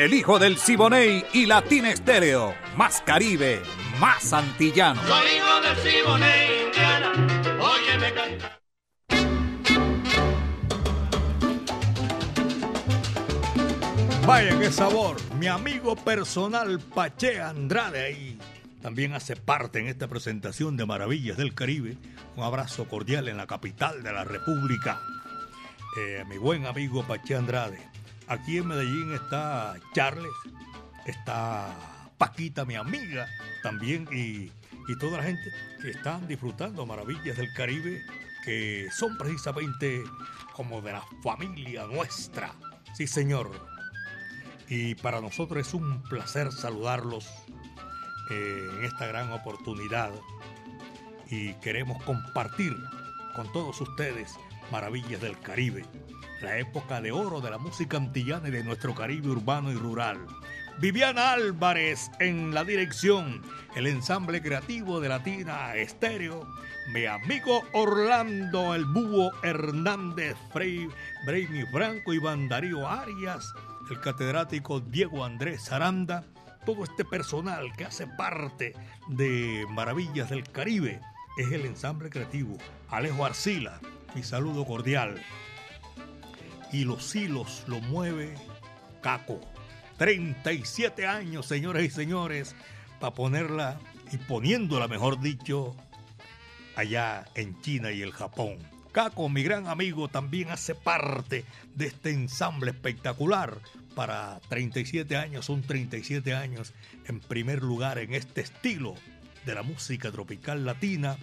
el hijo del Siboney y Latina Estéreo. Más Caribe, más antillano. Soy hijo del Siboney, Indiana. Óyeme cantar. Vaya qué sabor, mi amigo personal Pache Andrade ahí también hace parte en esta presentación de Maravillas del Caribe. Un abrazo cordial en la capital de la República. Eh, mi buen amigo Pache Andrade. Aquí en Medellín está Charles, está Paquita, mi amiga, también, y, toda la gente que están disfrutando maravillas del Caribe, que son precisamente como de la familia nuestra. Sí, señor. Y para nosotros es un placer saludarlos eh, en esta gran oportunidad y queremos compartir con todos ustedes maravillas del Caribe la época de oro de la música antillana y de nuestro Caribe urbano y rural. Viviana Álvarez en la dirección, el ensamble creativo de Latina Estéreo, mi amigo Orlando el Búho Hernández, Frey, Brainy Franco, y Darío Arias, el catedrático Diego Andrés Aranda, todo este personal que hace parte de Maravillas del Caribe es el ensamble creativo. Alejo Arcila, mi saludo cordial y los hilos lo mueve Caco. 37 años, señores y señores, para ponerla y poniéndola, mejor dicho, allá en China y el Japón. Caco, mi gran amigo, también hace parte de este ensamble espectacular. Para 37 años, son 37 años en primer lugar en este estilo de la música tropical latina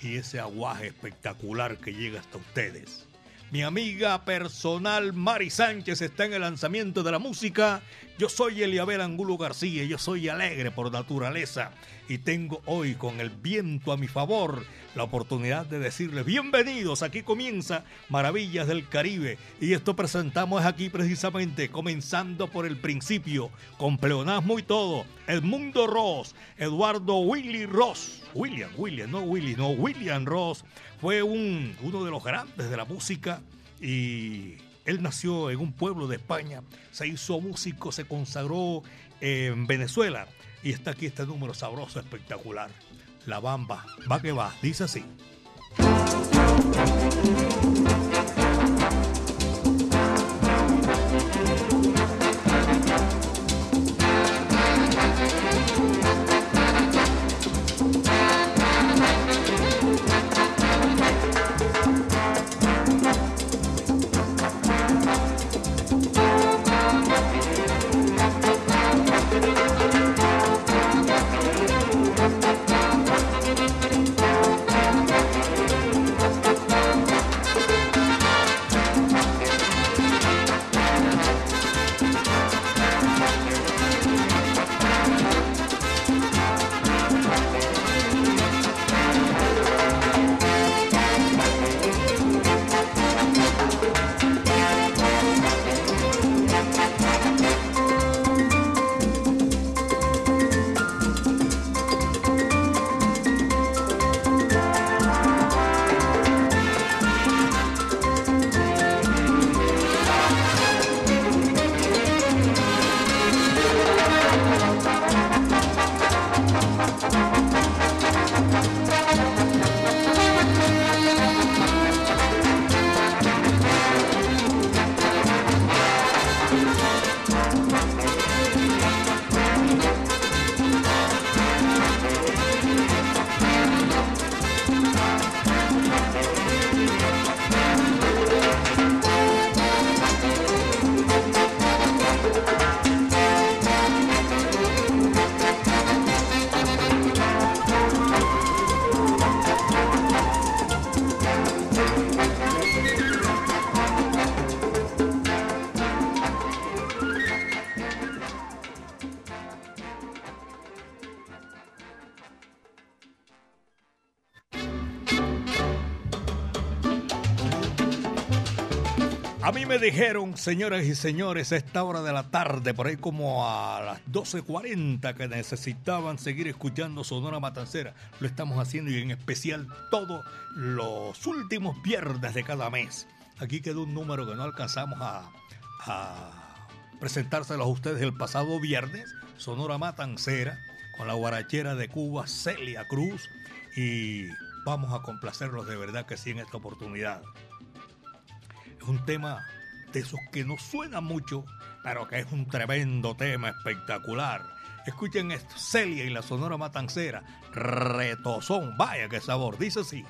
y ese aguaje espectacular que llega hasta ustedes. Mi amiga personal Mari Sánchez está en el lanzamiento de la música. Yo soy Eliabel Angulo García, yo soy alegre por naturaleza y tengo hoy con el viento a mi favor la oportunidad de decirles bienvenidos. Aquí comienza Maravillas del Caribe y esto presentamos aquí precisamente comenzando por el principio con pleonasmo y todo. Edmundo Ross, Eduardo Willy Ross, William, William, no Willy, no William Ross fue un, uno de los grandes de la música y él nació en un pueblo de España, se hizo músico, se consagró en Venezuela y está aquí este número sabroso, espectacular. La bamba, va que va, dice así. Dijeron, señoras y señores, a esta hora de la tarde, por ahí como a las 12.40, que necesitaban seguir escuchando Sonora Matancera. Lo estamos haciendo y en especial todos los últimos viernes de cada mes. Aquí quedó un número que no alcanzamos a, a presentárselos a ustedes el pasado viernes. Sonora Matancera, con la guarachera de Cuba, Celia Cruz. Y vamos a complacerlos de verdad que sí en esta oportunidad. Es un tema de esos que no suena mucho, pero que es un tremendo tema espectacular. Escuchen esto, Celia y la Sonora Matancera, retozón, vaya que sabor, dice así.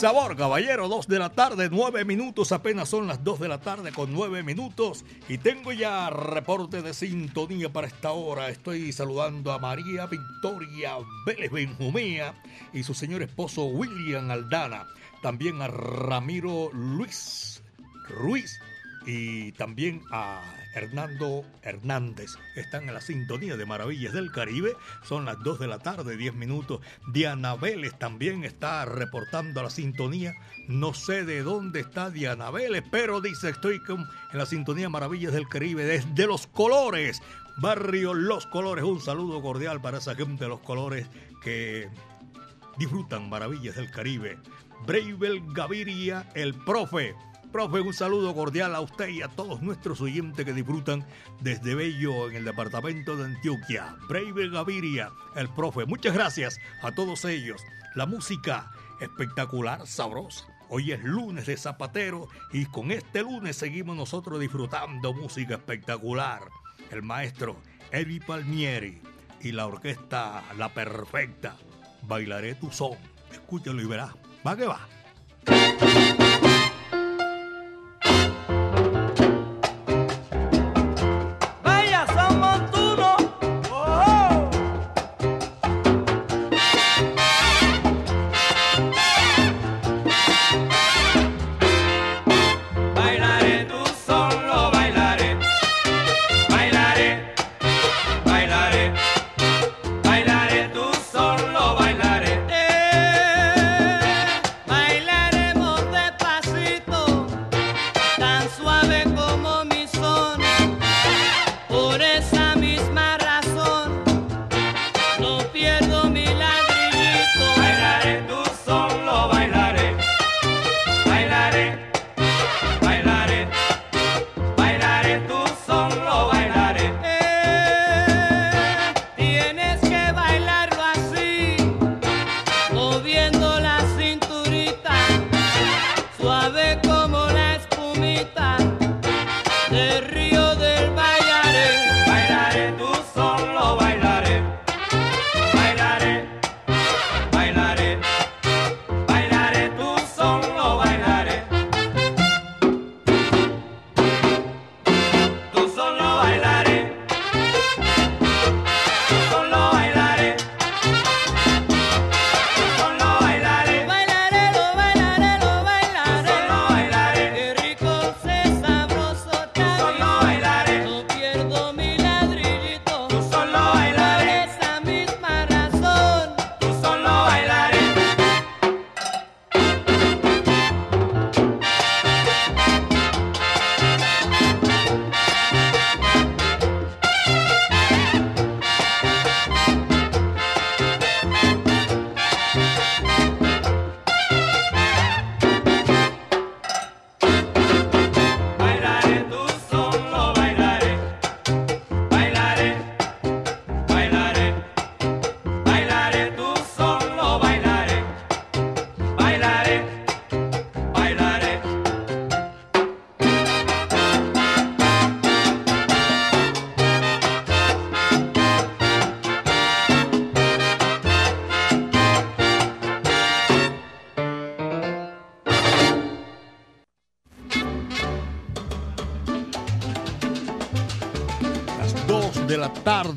Sabor, caballero. Dos de la tarde, nueve minutos. Apenas son las dos de la tarde con nueve minutos. Y tengo ya reporte de sintonía para esta hora. Estoy saludando a María Victoria Vélez Benjumea y su señor esposo William Aldana. También a Ramiro Luis Ruiz y también a Hernando Hernández. Están en la sintonía de Maravillas del Caribe. Son las 2 de la tarde, 10 minutos. Diana Vélez también está reportando la sintonía. No sé de dónde está Diana Vélez, pero dice estoy en la sintonía Maravillas del Caribe desde Los Colores. Barrio Los Colores. Un saludo cordial para esa gente de Los Colores que disfrutan Maravillas del Caribe. Bravel Gaviria, el profe Profe, un saludo cordial a usted y a todos nuestros oyentes que disfrutan desde Bello en el departamento de Antioquia. Brave Gaviria, el profe. Muchas gracias a todos ellos. La música espectacular, sabrosa. Hoy es lunes de Zapatero y con este lunes seguimos nosotros disfrutando música espectacular. El maestro Evi Palmieri y la orquesta La Perfecta. Bailaré tu son. Escúchalo y verás. Va que va.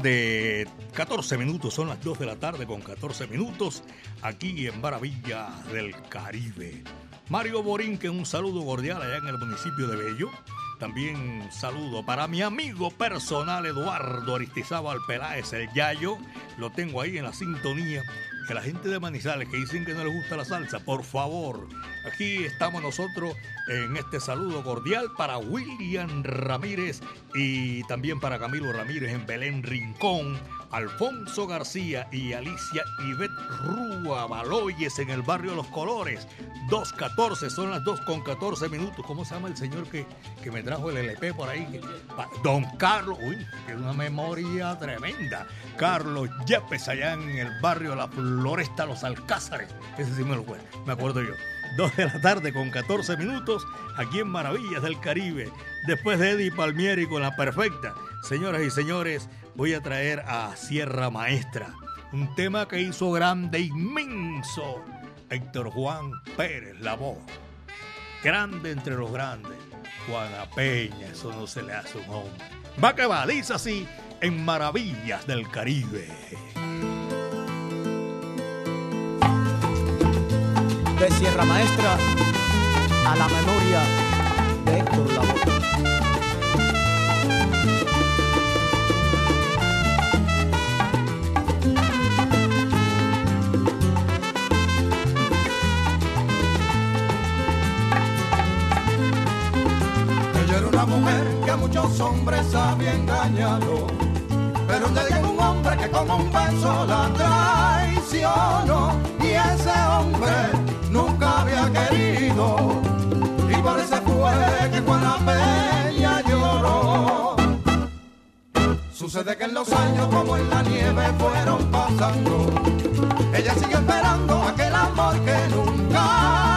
Tarde, 14 minutos, son las 2 de la tarde con 14 minutos, aquí en Maravilla del Caribe. Mario Borinque, un saludo cordial allá en el municipio de Bello. También un saludo para mi amigo personal Eduardo Aristizábal Peláez, el Yayo. Lo tengo ahí en la sintonía. Que la gente de Manizales que dicen que no les gusta la salsa, por favor, aquí estamos nosotros en este saludo cordial para William Ramírez y también para Camilo Ramírez en Belén Rincón, Alfonso García y Alicia Ivette Rúa Baloyes en el barrio Los Colores. 2.14, son las 2 con 14 minutos. ¿Cómo se llama el señor que, que me trajo el LP por ahí? Don Carlos, uy, tiene una memoria tremenda. Carlos Yepes allá en el barrio La Floresta Los Alcázares. Ese sí me lo acuerdo, me acuerdo yo. 2 de la tarde con 14 minutos aquí en Maravillas del Caribe. Después de Eddie Palmieri con la perfecta. Señoras y señores, voy a traer a Sierra Maestra. Un tema que hizo grande, inmenso. Héctor Juan Pérez, la voz. Grande entre los grandes. Juana Peña, eso no se le hace un hombre. Va que va, dice así en Maravillas del Caribe. De Sierra Maestra a la memoria de Héctor Lavoe. Muchos hombres había engañado. Pero día llegó un hombre que como un beso la traicionó. Y ese hombre nunca había querido. Y por ese fue que Juana Peña lloró. Sucede que en los años como en la nieve fueron pasando. Ella sigue esperando aquel amor que nunca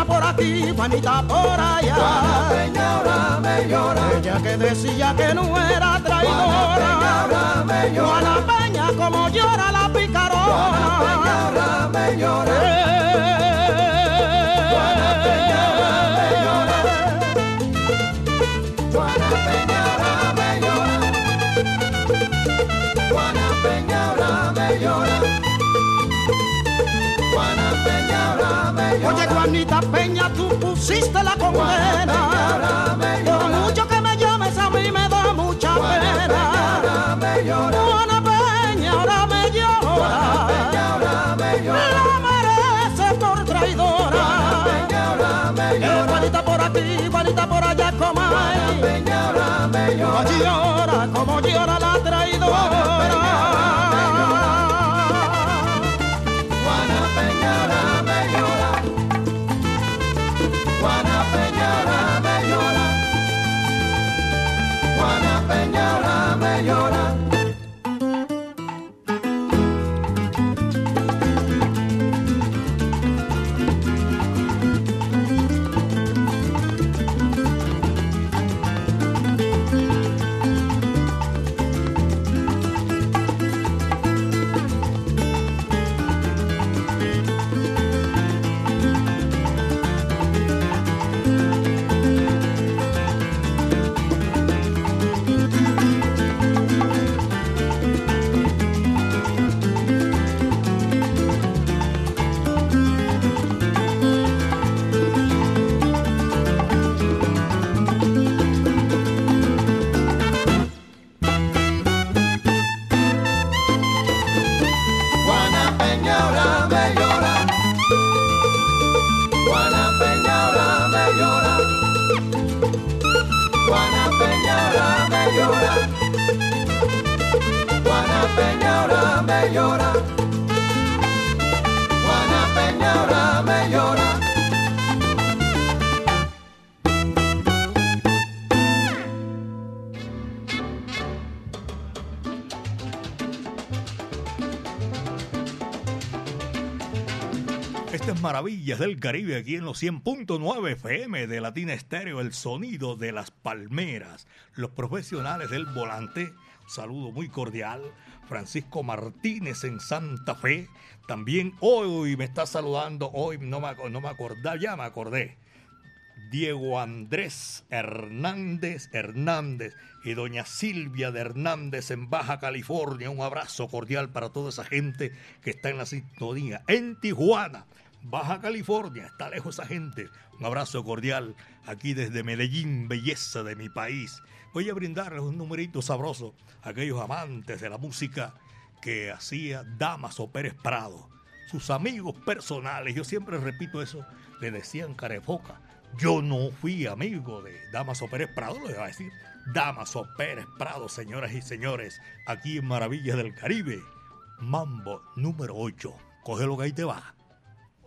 Juanita por aquí, Juanita por allá. Juana Peña ahora me llora. Ella que decía que no era Juana Peña traidora. ahora me llora. Juana Peña, como llora la picarona. Juana Peña ahora me llora. Juana Oye, Juanita Peña, tú pusiste la condena. Por mucho que me llames, a mí me da mucha pena. Juana Peña ahora me llora. La merece por traidora. Eh. Juanita por aquí, Juanita por allá. Como llora, como llora la ahora maravillas del Caribe aquí en los 100.9 FM de Latina Estéreo, el sonido de las palmeras, los profesionales del volante. saludo muy cordial. Francisco Martínez en Santa Fe. También hoy me está saludando, hoy no me, no me acordaba, ya me acordé. Diego Andrés Hernández Hernández y doña Silvia de Hernández en Baja California. Un abrazo cordial para toda esa gente que está en la sintonía. En Tijuana, Baja California, está lejos esa gente. Un abrazo cordial aquí desde Medellín, belleza de mi país. Voy a brindarles un numerito sabroso a aquellos amantes de la música que hacía Damaso Pérez Prado. Sus amigos personales, yo siempre repito eso, le decían carefoca. Yo no fui amigo de Damaso Pérez Prado, lo iba a decir. Damaso Pérez Prado, señoras y señores, aquí en Maravillas del Caribe. Mambo número 8. Cógelo que ahí te va.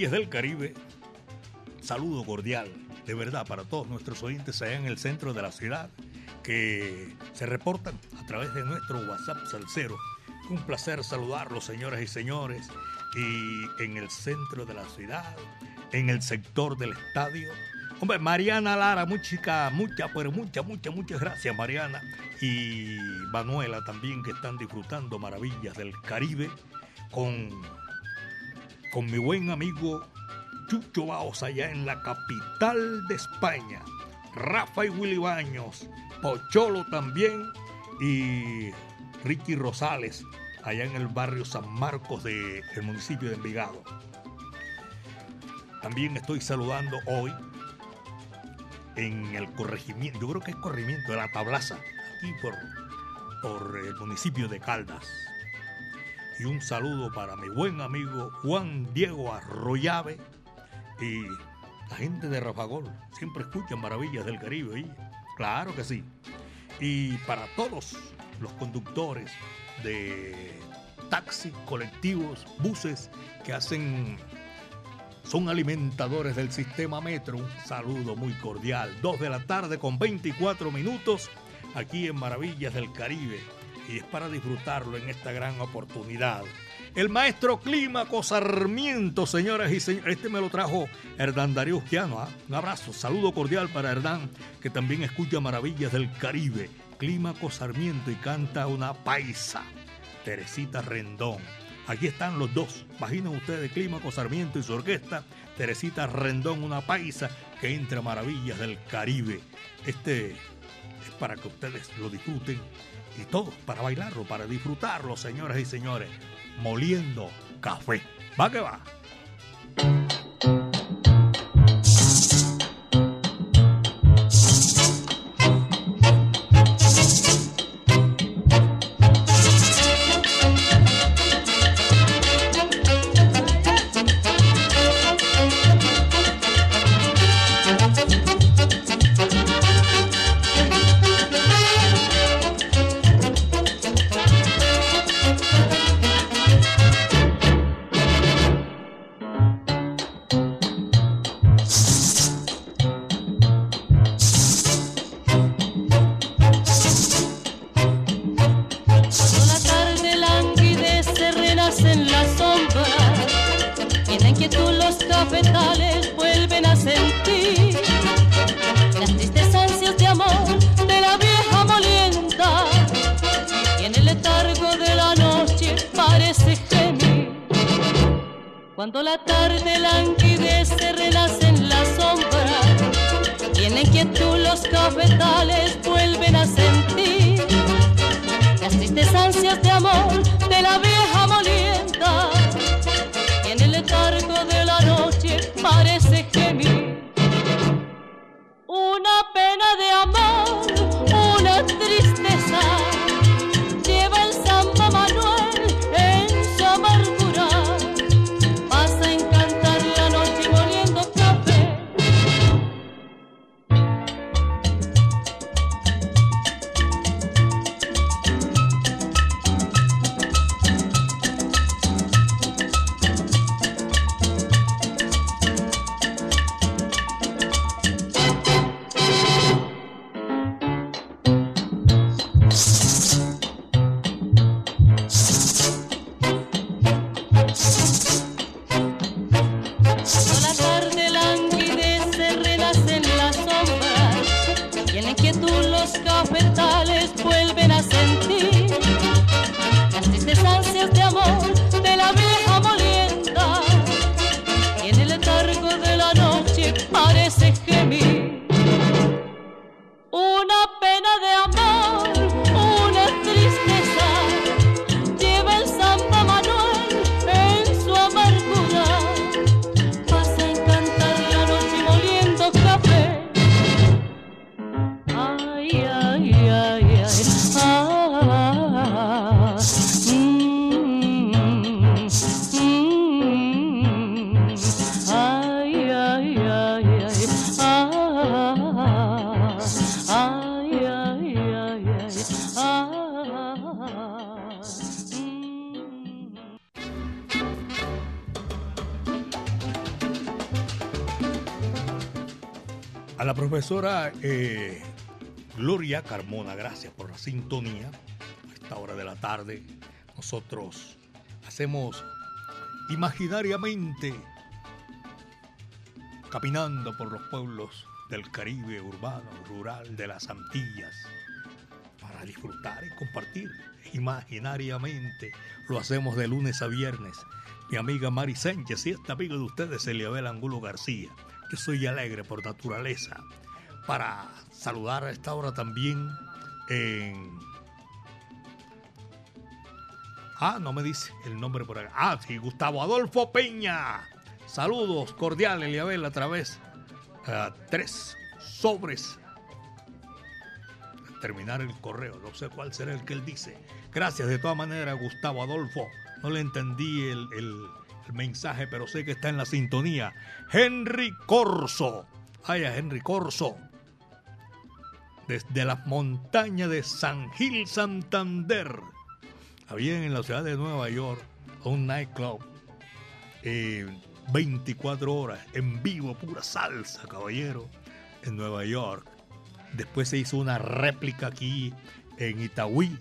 Maravillas del Caribe. Saludo cordial, de verdad, para todos nuestros oyentes allá en el centro de la ciudad que se reportan a través de nuestro WhatsApp Salcero. Un placer saludarlos, señoras y señores. Y en el centro de la ciudad, en el sector del estadio. Hombre, Mariana Lara, mucha, mucha, pero mucha, mucha, muchas gracias, Mariana. Y Manuela también, que están disfrutando maravillas del Caribe con con mi buen amigo Chucho Baos allá en la capital de España. Rafa y Willy Baños, Pocholo también y Ricky Rosales allá en el barrio San Marcos del municipio de Envigado. También estoy saludando hoy en el corregimiento, yo creo que es corregimiento de la Tablaza, aquí por, por el municipio de Caldas. Y un saludo para mi buen amigo Juan Diego Arroyave y la gente de Rafagol. Siempre escuchan maravillas del Caribe, ¿y? Claro que sí. Y para todos los conductores de taxis, colectivos, buses que hacen son alimentadores del sistema metro. Un saludo muy cordial. Dos de la tarde con 24 minutos aquí en Maravillas del Caribe. Y es para disfrutarlo en esta gran oportunidad. El maestro Clímaco Sarmiento, señoras y señores. Este me lo trajo Hernán Darío Ustiano. ¿ah? Un abrazo, saludo cordial para Hernán, que también escucha Maravillas del Caribe. Clímaco Sarmiento y canta una paisa. Teresita Rendón. Aquí están los dos. Imaginen ustedes Clímaco Sarmiento y su orquesta. Teresita Rendón, una paisa que entra Maravillas del Caribe. Este es para que ustedes lo disfruten y todos para bailarlo, para disfrutarlo, señoras y señores. Moliendo café. Va que va. Gemir cuando la tarde languidece renace en la sombra y en inquietud los cafetales vuelven a sentir las tristes ansias de amor de la vieja molienda. Y en el letargo de la noche parece gemir una pena de A la profesora eh, Gloria Carmona, gracias por la sintonía. A esta hora de la tarde nosotros hacemos imaginariamente caminando por los pueblos del Caribe urbano, rural, de las Antillas, para disfrutar y compartir imaginariamente. Lo hacemos de lunes a viernes. Mi amiga Mari Sánchez y esta amiga de ustedes, Eliabel Angulo García. Yo soy alegre por naturaleza. Para saludar a esta hora también en... Ah, no me dice el nombre por acá. Ah, sí, Gustavo Adolfo Peña. Saludos cordiales, Eliabel, a través a 3 sobres. Terminar el correo, no sé cuál será el que él dice. Gracias de todas maneras, Gustavo Adolfo. No le entendí el mensaje, pero sé que está en la sintonía. Henry Corso. Ay, Henry Corso. Desde las montañas de San Gil, Santander. Había en la ciudad de Nueva York un nightclub. eh, 24 horas en vivo, pura salsa, caballero, en Nueva York. Después se hizo una réplica aquí en Itagüí,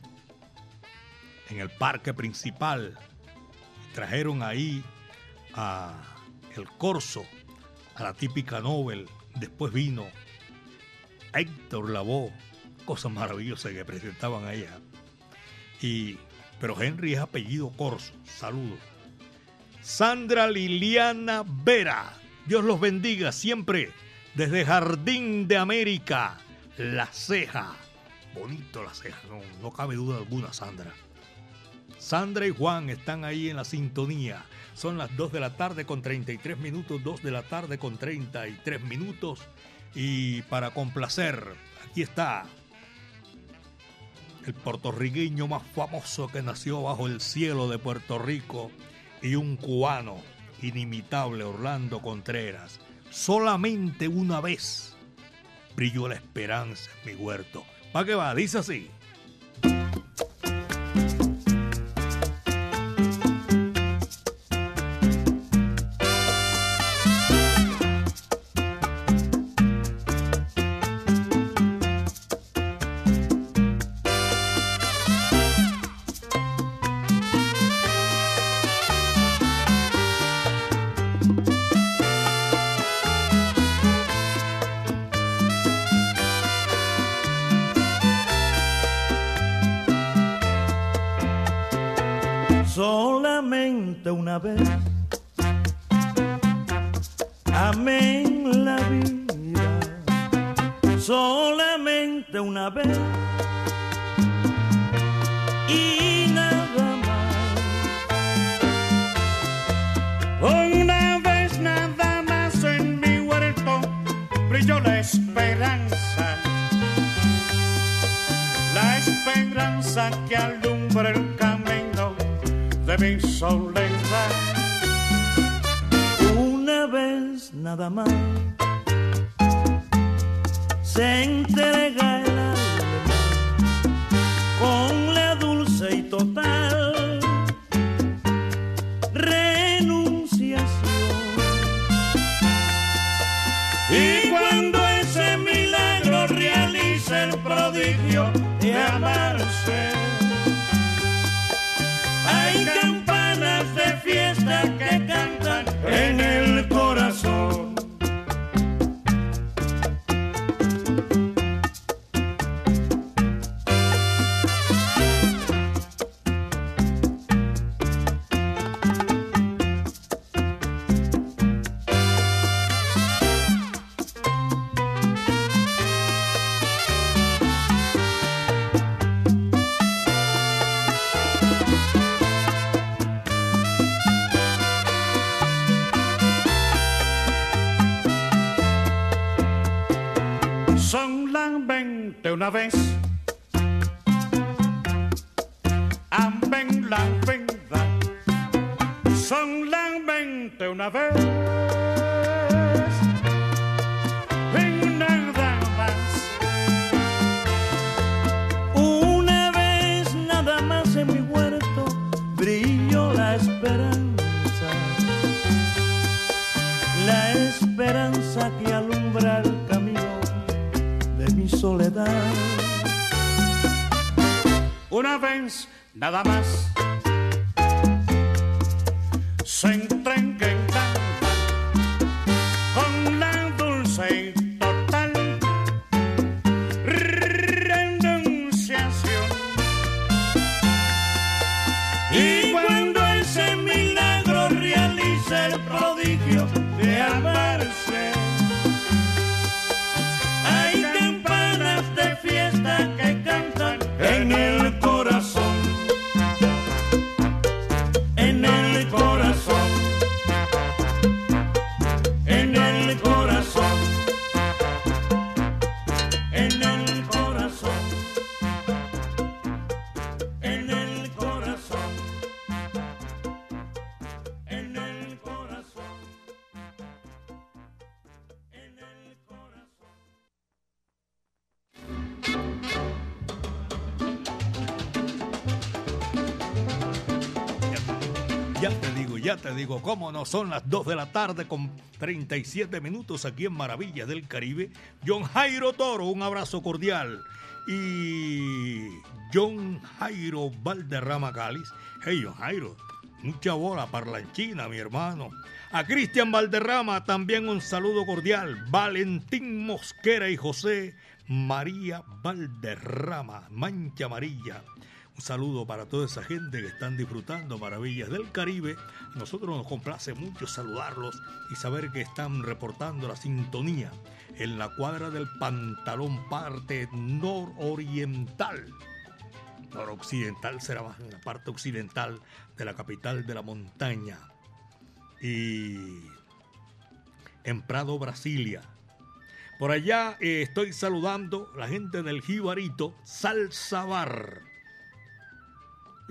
en el parque principal. Trajeron ahí el Corso, a la típica Nobel. Después vino Héctor Lavoe, cosas maravillosas que presentaban allá. Y, pero Henry es apellido Corso. Saludos. Sandra Liliana Vera. Dios los bendiga siempre desde Jardín de América. La ceja. Bonito la ceja, no, no cabe duda alguna, Sandra. Sandra y Juan están ahí en la sintonía. Son las 2 de la tarde con 33 minutos, 2 de la tarde con 33 minutos. Y para complacer, aquí está el puertorriqueño más famoso que nació bajo el cielo de Puerto Rico y un cubano inimitable, Orlando Contreras. Solamente una vez brilló la esperanza en mi huerto. ¿Para qué va? Dice así. you. Digo, cómo no son las 2 de la tarde con 37 minutos aquí en Maravillas del Caribe. John Jairo Toro, un abrazo cordial. Y John Jairo Valderrama Cáliz. Hey, John Jairo, mucha bola parlanchina, mi hermano. A Cristian Valderrama también un saludo cordial. Valentín Mosquera y José María Valderrama, Mancha Amarilla. Saludo para toda esa gente que están disfrutando Maravillas del Caribe. Nosotros nos complace mucho saludarlos y saber que están reportando la sintonía en la cuadra del pantalón parte nororiental. Noroccidental será más en la parte occidental de la capital de la montaña. Y en Prado, Brasilia. Por allá eh, estoy saludando la gente del Jibarito Salsa Bar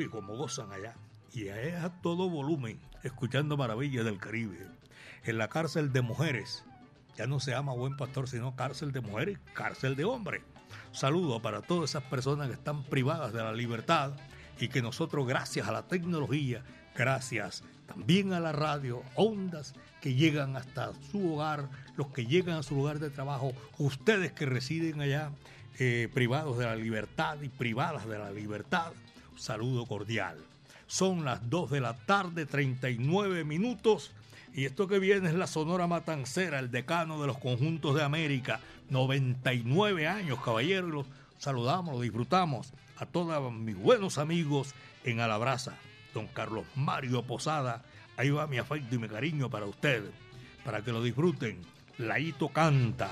y como gozan allá. Y es a todo volumen, escuchando maravillas del Caribe. En la cárcel de mujeres, ya no se llama buen pastor, sino cárcel de mujeres, cárcel de hombres. Saludo para todas esas personas que están privadas de la libertad y que nosotros, gracias a la tecnología, gracias también a la radio, ondas que llegan hasta su hogar, los que llegan a su lugar de trabajo, ustedes que residen allá eh, privados de la libertad y privadas de la libertad saludo cordial. Son las 2 de la tarde, 39 minutos. Y esto que viene es la Sonora Matancera, el decano de los conjuntos de América. 99 años, caballeros. saludamos, lo disfrutamos a todos mis buenos amigos en Alabraza. Don Carlos Mario Posada, ahí va mi afecto y mi cariño para usted, para que lo disfruten. Laito canta.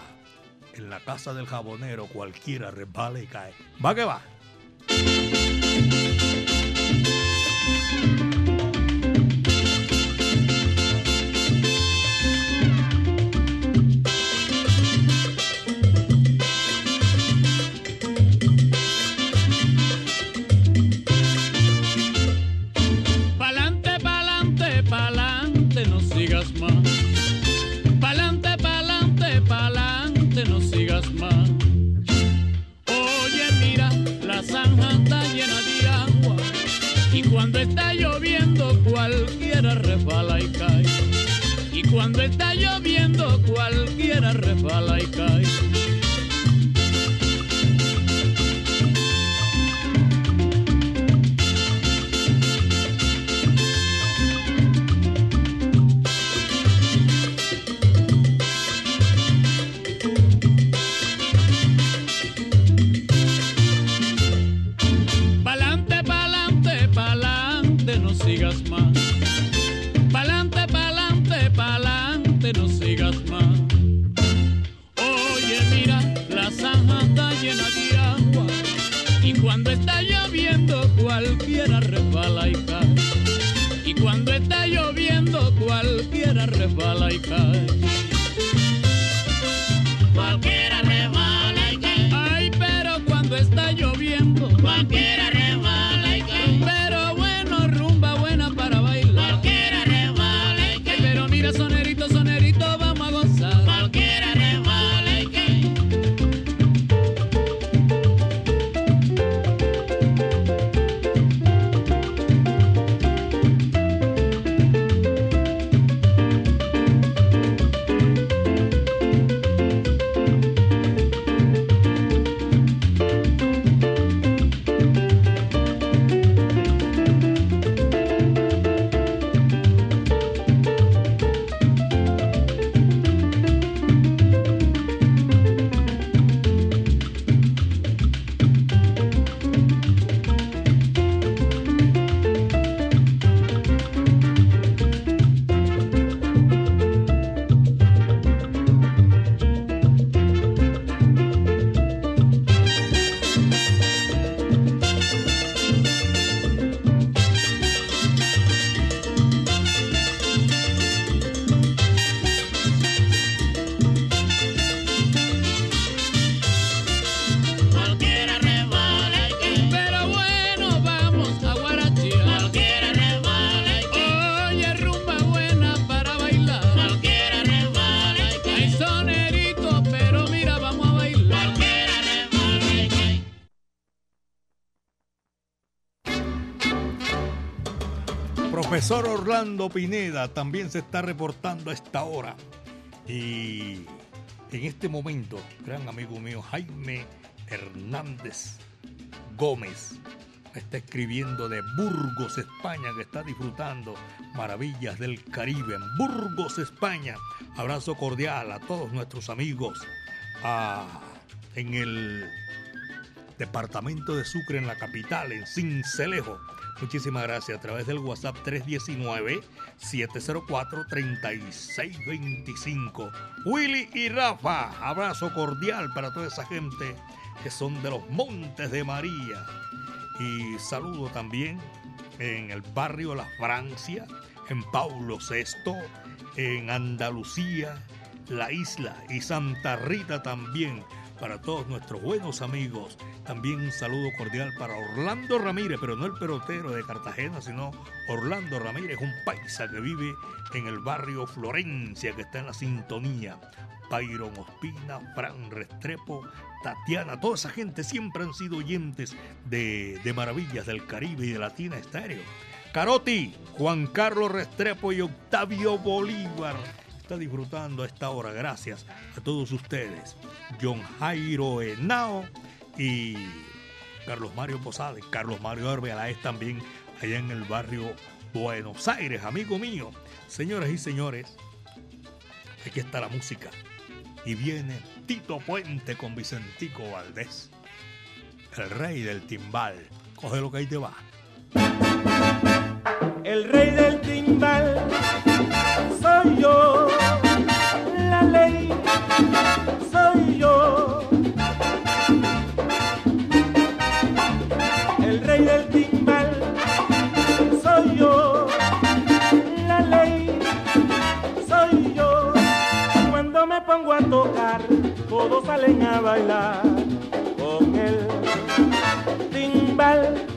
En la casa del jabonero cualquiera resbala y cae. Va que va. Cuando está lloviendo cualquiera resbala y cae. no sigas más. Oye, Orlando Pineda también se está reportando a esta hora. Y en este momento, gran amigo mío Jaime Hernández Gómez está escribiendo de Burgos, España, que está disfrutando maravillas del Caribe en Burgos, España. Abrazo cordial a todos nuestros amigos ah, en el departamento de Sucre, en la capital, en Cincelejo. Muchísimas gracias. A través del WhatsApp 319-704-3625. Willy y Rafa, abrazo cordial para toda esa gente que son de los Montes de María. Y saludo también en el barrio La Francia, en Paulo VI, en Andalucía, la isla y Santa Rita también para todos nuestros buenos amigos. También un saludo cordial para Orlando Ramírez, pero no el pelotero de Cartagena, sino Orlando Ramírez, un paisa que vive en el barrio Florencia, que está en la sintonía. Byron Ospina, Fran Restrepo, Tatiana, toda esa gente siempre han sido oyentes de, de Maravillas del Caribe y de Latina Estéreo. Caroti, Juan Carlos Restrepo y Octavio Bolívar está disfrutando a esta hora. Gracias a todos ustedes. John Jairo Henao y Carlos Mario Posade, Carlos Mario Arbeláez también allá en el barrio Buenos Aires, amigo mío. Señoras y señores, aquí está la música. Y viene Tito Puente con Vicentico Valdés, el rey del timbal. Coge lo que ahí te va. El rey del timbal soy yo, soy yo. El rey del timbal soy yo, la ley soy yo. Cuando me pongo a tocar, todos salen a bailar con el timbal.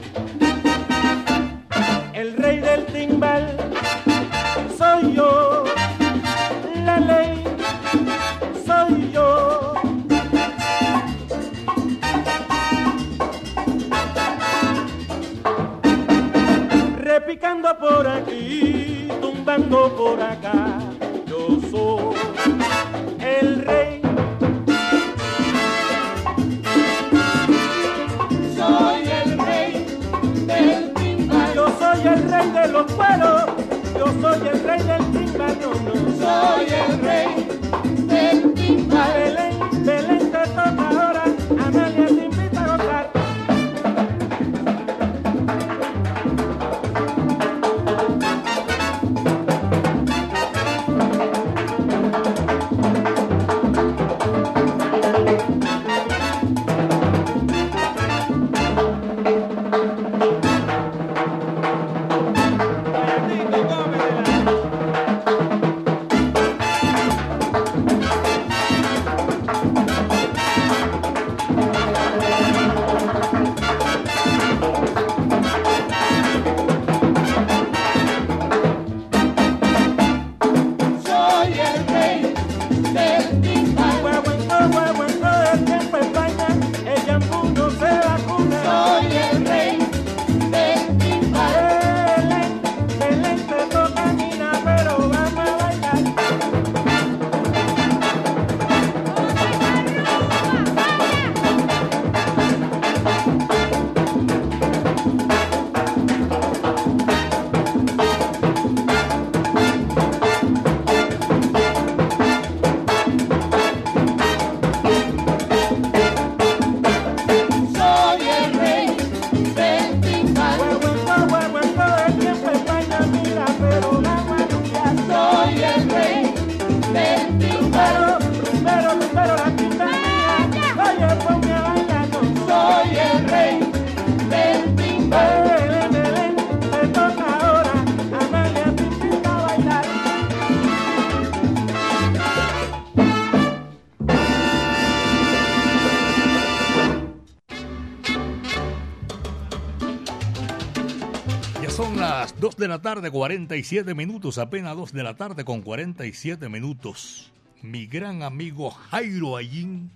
Tarde, 47 minutos, apenas 2 de la tarde con 47 minutos. Mi gran amigo Jairo Allín,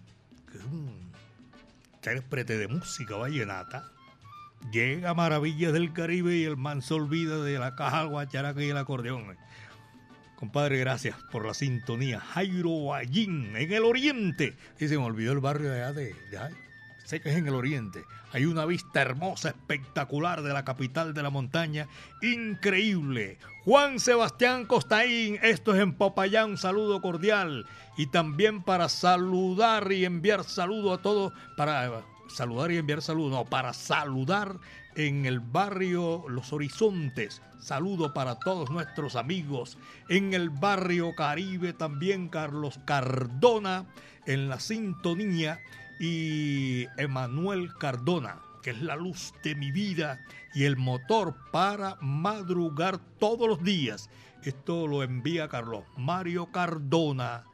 que es un intérprete de música vallenata, Llega Maravillas del Caribe y el man se olvida de la caja guacharaca y el acordeón. Compadre, gracias por la sintonía. Jairo Guayín, en el oriente. Y se me olvidó el barrio de allá de, de. Sé que es en el oriente. Hay una vista hermosa, espectacular de la capital de la montaña. Increíble. Juan Sebastián Costaín, esto es en Popayán, un saludo cordial. Y también para saludar y enviar saludo a todos, para saludar y enviar saludos, no, para saludar en el barrio Los Horizontes. Saludo para todos nuestros amigos en el barrio Caribe, también Carlos Cardona en la sintonía y Emanuel Cardona, que es la luz de mi vida y el motor para madrugar todos los días. Esto lo envía Carlos Mario Cardona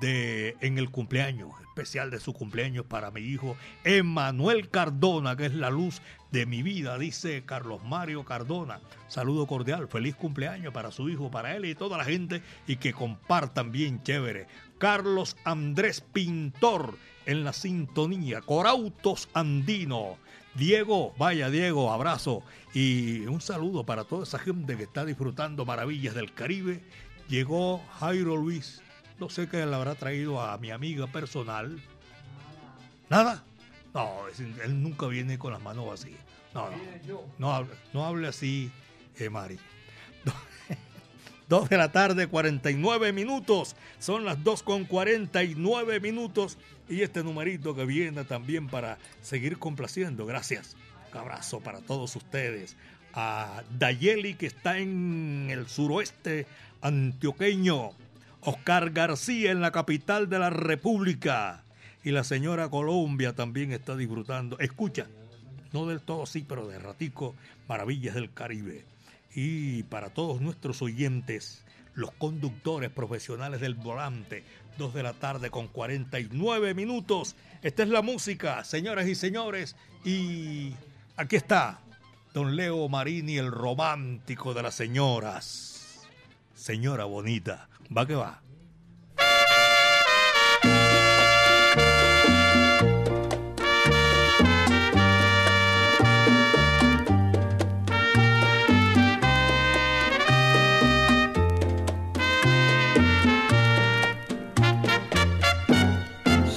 de en el cumpleaños especial de su cumpleaños para mi hijo Emanuel Cardona, que es la luz de mi vida, dice Carlos Mario Cardona. Saludo cordial, feliz cumpleaños para su hijo, para él y toda la gente y que compartan bien chévere. Carlos Andrés Pintor en la sintonía, Corautos Andino. Diego, vaya Diego, abrazo y un saludo para toda esa gente que está disfrutando maravillas del Caribe. Llegó Jairo Luis no sé qué le habrá traído a mi amiga personal. ¿Nada? No, él nunca viene con las manos vacías. No, no. No, hable, así, eh, Mari. Dos de la tarde, 49 minutos. Son las dos con 49 minutos. Y este numerito que viene también para seguir complaciendo. Gracias. Un abrazo para todos ustedes. A Dayeli, que está en el suroeste antioqueño. Oscar García en la capital de la República. Y la señora Colombia también está disfrutando. Escucha, no del todo sí, pero de ratico, Maravillas del Caribe. Y para todos nuestros oyentes, los conductores profesionales del volante, 2 de la tarde con 49 minutos. Esta es la música, señoras y señores. Y aquí está don Leo Marini, el romántico de las señoras. Señora bonita. Va que va.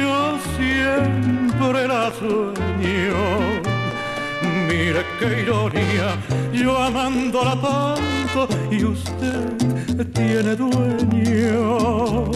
yo siempre la sueño. Mire qué ironía, yo amándola tanto y usted tiene dueño.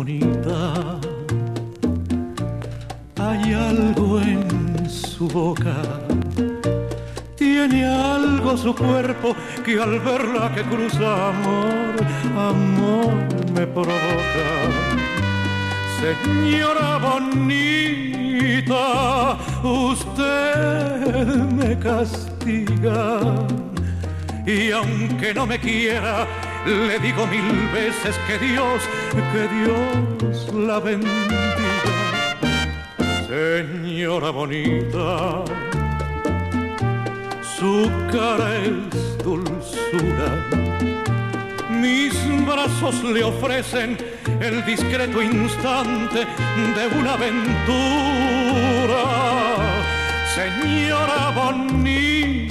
Bonita, hay algo en su boca, tiene algo su cuerpo que al verla que cruza amor, amor me provoca. Señora bonita, usted me castiga. Y aunque no me quiera, le digo mil veces que Dios, que Dios la bendiga. Señora bonita, su cara es dulzura. Mis brazos le ofrecen el discreto instante de una aventura. señora bonita,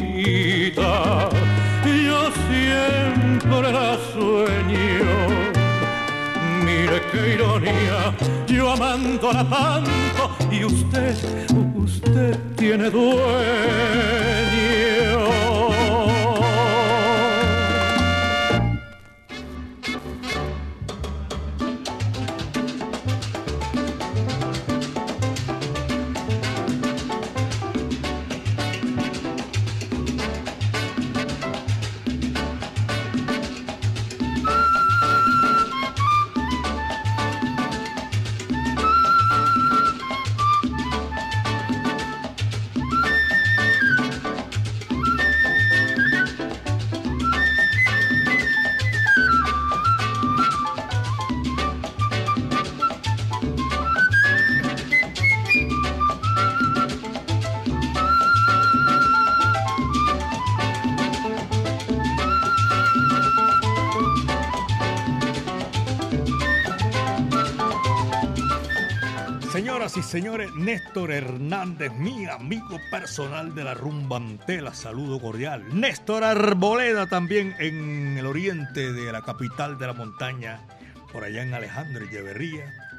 ironía, yo amándola tanto y usted, usted tiene dueño. Y señores, Néstor Hernández, mi amigo personal de la rumba Antela, saludo cordial. Néstor Arboleda también en el oriente de la capital de la montaña, por allá en Alejandro.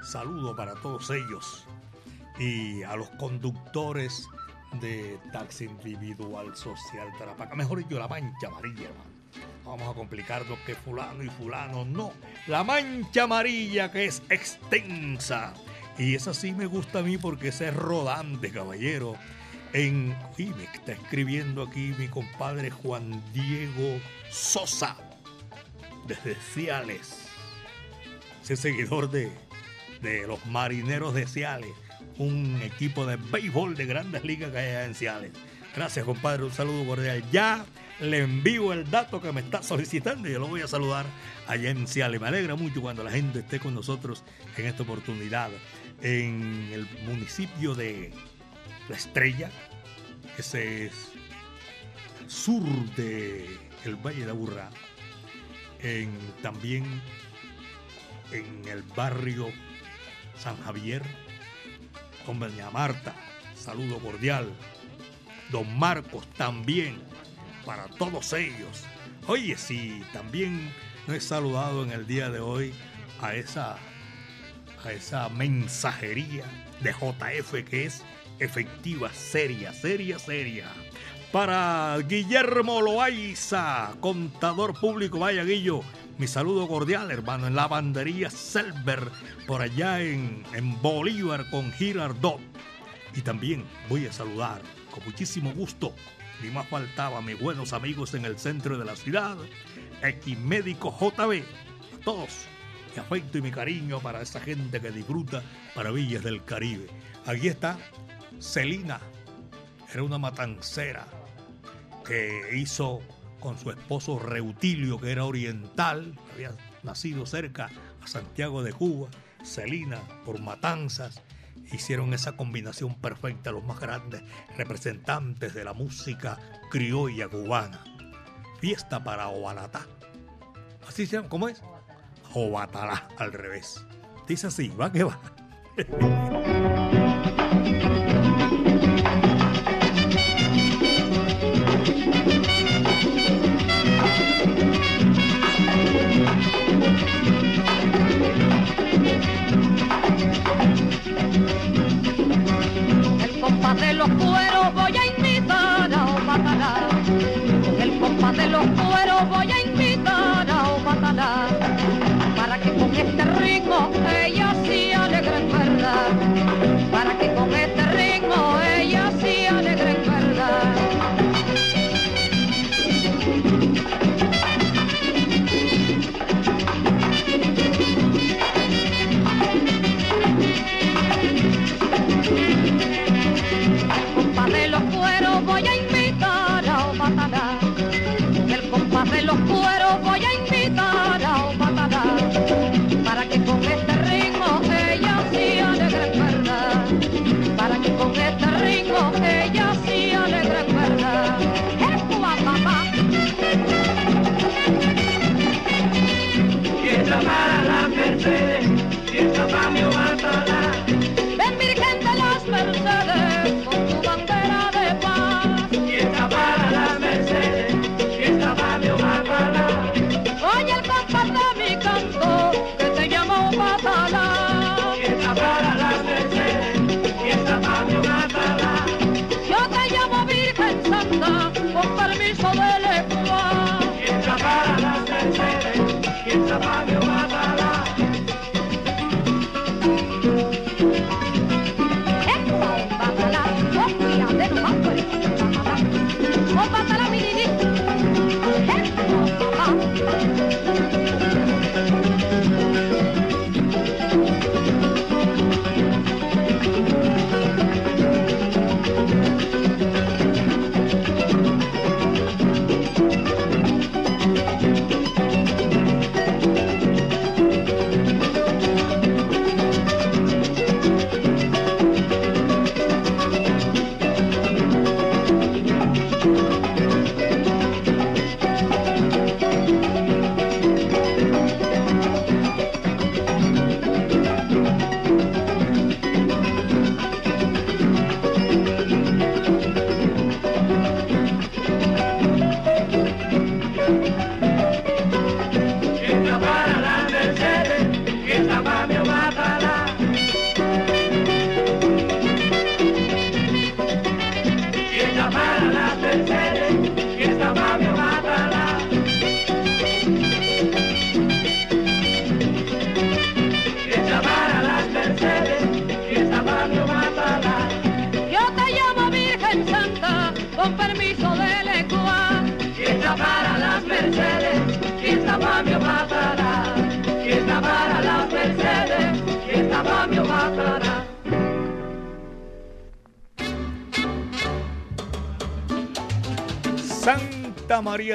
Saludo para todos ellos. Y a los conductores de taxi individual social Tarapaca, mejor dicho, la mancha amarilla, hermano. Vamos a complicarnos que fulano y fulano, no. La mancha amarilla que es extensa. Y esa sí me gusta a mí porque ese es rodante, caballero. En, y me está escribiendo aquí mi compadre Juan Diego Sosa, desde Ciales. Ese seguidor de, de los marineros de Ciales, un equipo de béisbol de grandes ligas que hay en Ciales. Gracias, compadre. Un saludo cordial. Ya le envío el dato que me está solicitando y yo lo voy a saludar allá en Ciales. Me alegra mucho cuando la gente esté con nosotros en esta oportunidad. En el municipio de La Estrella, ese es sur de el Valle de Aburrá. En, también en el barrio San Javier, con Marta, saludo cordial. Don Marcos también, para todos ellos. Oye, sí, también no he saludado en el día de hoy a esa, a esa mensajería de JF que es efectiva, seria, seria, seria. Para Guillermo Loaiza, contador público, vaya Guillo, mi saludo cordial, hermano, en la bandería Selber, por allá en, en Bolívar con Girardot. Y también voy a saludar con muchísimo gusto, ni más faltaba, mis buenos amigos en el centro de la ciudad, Equimédico JB, a todos, mi afecto y mi cariño para esa gente que disfruta maravillas del Caribe. Aquí está Celina, era una matancera que hizo con su esposo Reutilio, que era oriental, había nacido cerca a Santiago de Cuba, Celina por matanzas, hicieron esa combinación perfecta, los más grandes representantes de la música criolla cubana. Fiesta para Obalatá. Así se llama, ¿cómo es? Obatalá, al revés. Dice así, va que va.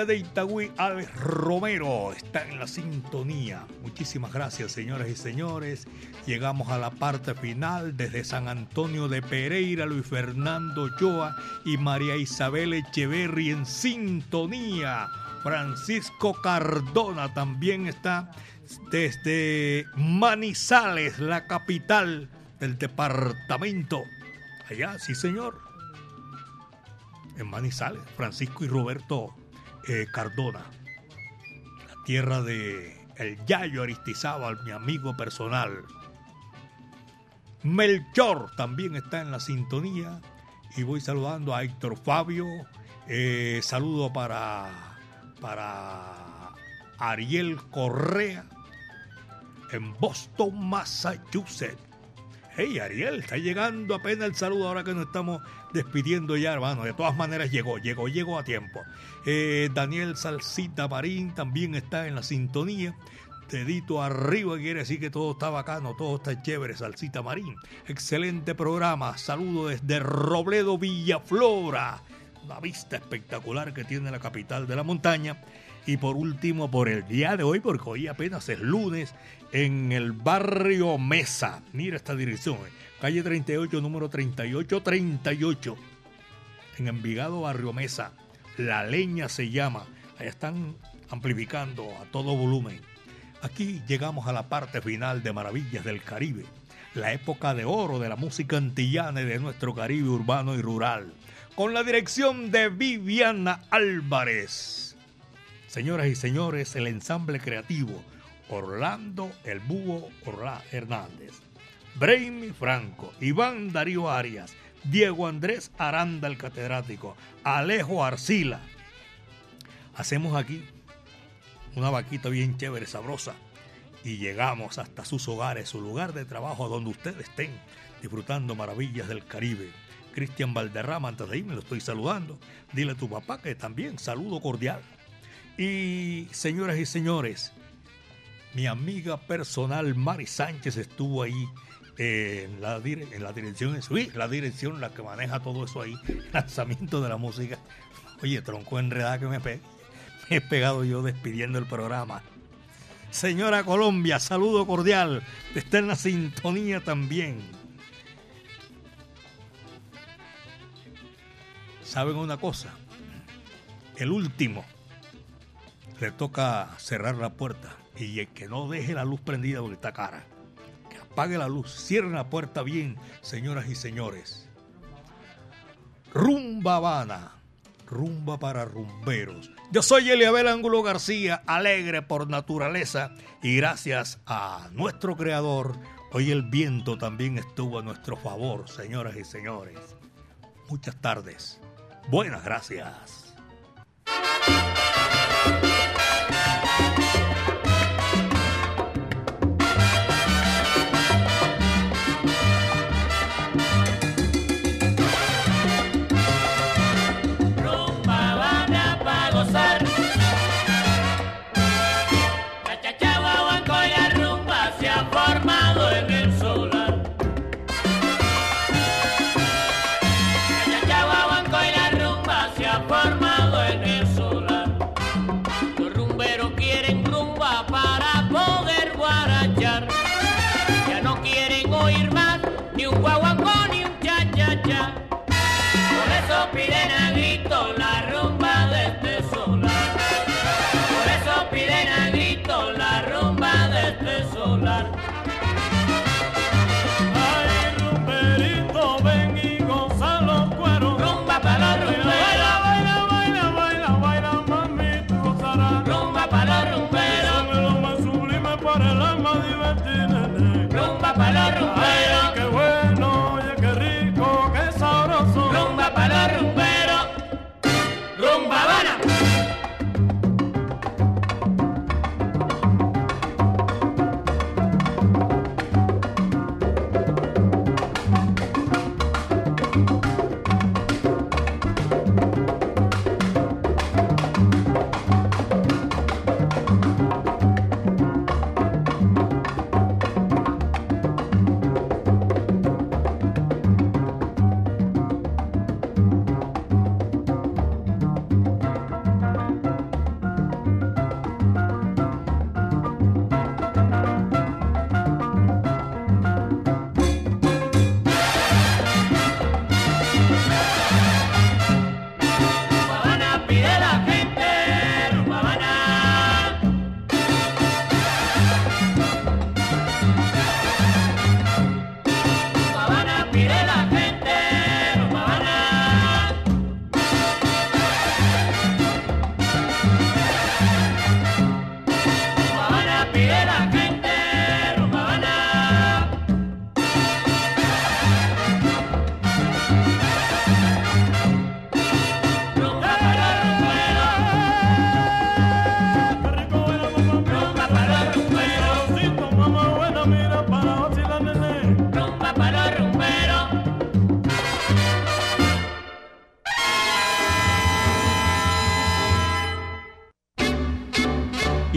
De Itagüí, Alex Romero está en la sintonía. Muchísimas gracias, señoras y señores. Llegamos a la parte final desde San Antonio de Pereira, Luis Fernando Ochoa y María Isabel Echeverri en sintonía. Francisco Cardona también está desde Manizales, la capital del departamento. Allá, sí, señor en Manizales, Francisco y Roberto eh, Cardona, la tierra de el Yayo Aristizábal, mi amigo personal. Melchor también está en la sintonía y voy saludando a Héctor Fabio, eh, saludo para, para Ariel Correa en Boston, Massachusetts. Hey Ariel, está llegando apenas el saludo ahora que nos estamos despidiendo ya, hermano. De todas maneras llegó, llegó, llegó a tiempo. Eh, Daniel Salsita Marín también está en la sintonía. Dedito arriba quiere decir que todo está bacano, todo está chévere, Salsita Marín. Excelente programa. Saludo desde Robledo Villaflora. Una vista espectacular que tiene la capital de la montaña. Y por último, por el día de hoy, porque hoy apenas es lunes, en el barrio Mesa. Mira esta dirección, eh. calle 38, número 3838, en Envigado, barrio Mesa. La leña se llama. Ahí están amplificando a todo volumen. Aquí llegamos a la parte final de Maravillas del Caribe, la época de oro de la música antillana y de nuestro Caribe urbano y rural, con la dirección de Viviana Álvarez. Señoras y señores, el ensamble creativo Orlando El Búho Orlá Hernández, Brainy Franco, Iván Darío Arias, Diego Andrés Aranda el catedrático, Alejo Arcila. Hacemos aquí una vaquita bien chévere, sabrosa, y llegamos hasta sus hogares, su lugar de trabajo, donde ustedes estén disfrutando maravillas del Caribe. Cristian Valderrama, antes de irme lo estoy saludando. Dile a tu papá que también saludo cordial. Y señoras y señores, mi amiga personal Mari Sánchez estuvo ahí en la, dirección, sí, la dirección, la que maneja todo eso ahí, lanzamiento de la música. Oye, tronco enredada que me, me he pegado yo despidiendo el programa. Señora Colombia, saludo cordial. Está en la sintonía también. ¿Saben una cosa? El último le toca cerrar la puerta y que no deje la luz prendida porque está cara, que apague la luz, cierren la puerta bien, señoras y señores. Rumba Habana, rumba para rumberos. Yo soy Eliabel Ángulo García, alegre por naturaleza y gracias a nuestro creador, hoy el viento también estuvo a nuestro favor, señoras y señores. Muchas tardes. Buenas gracias.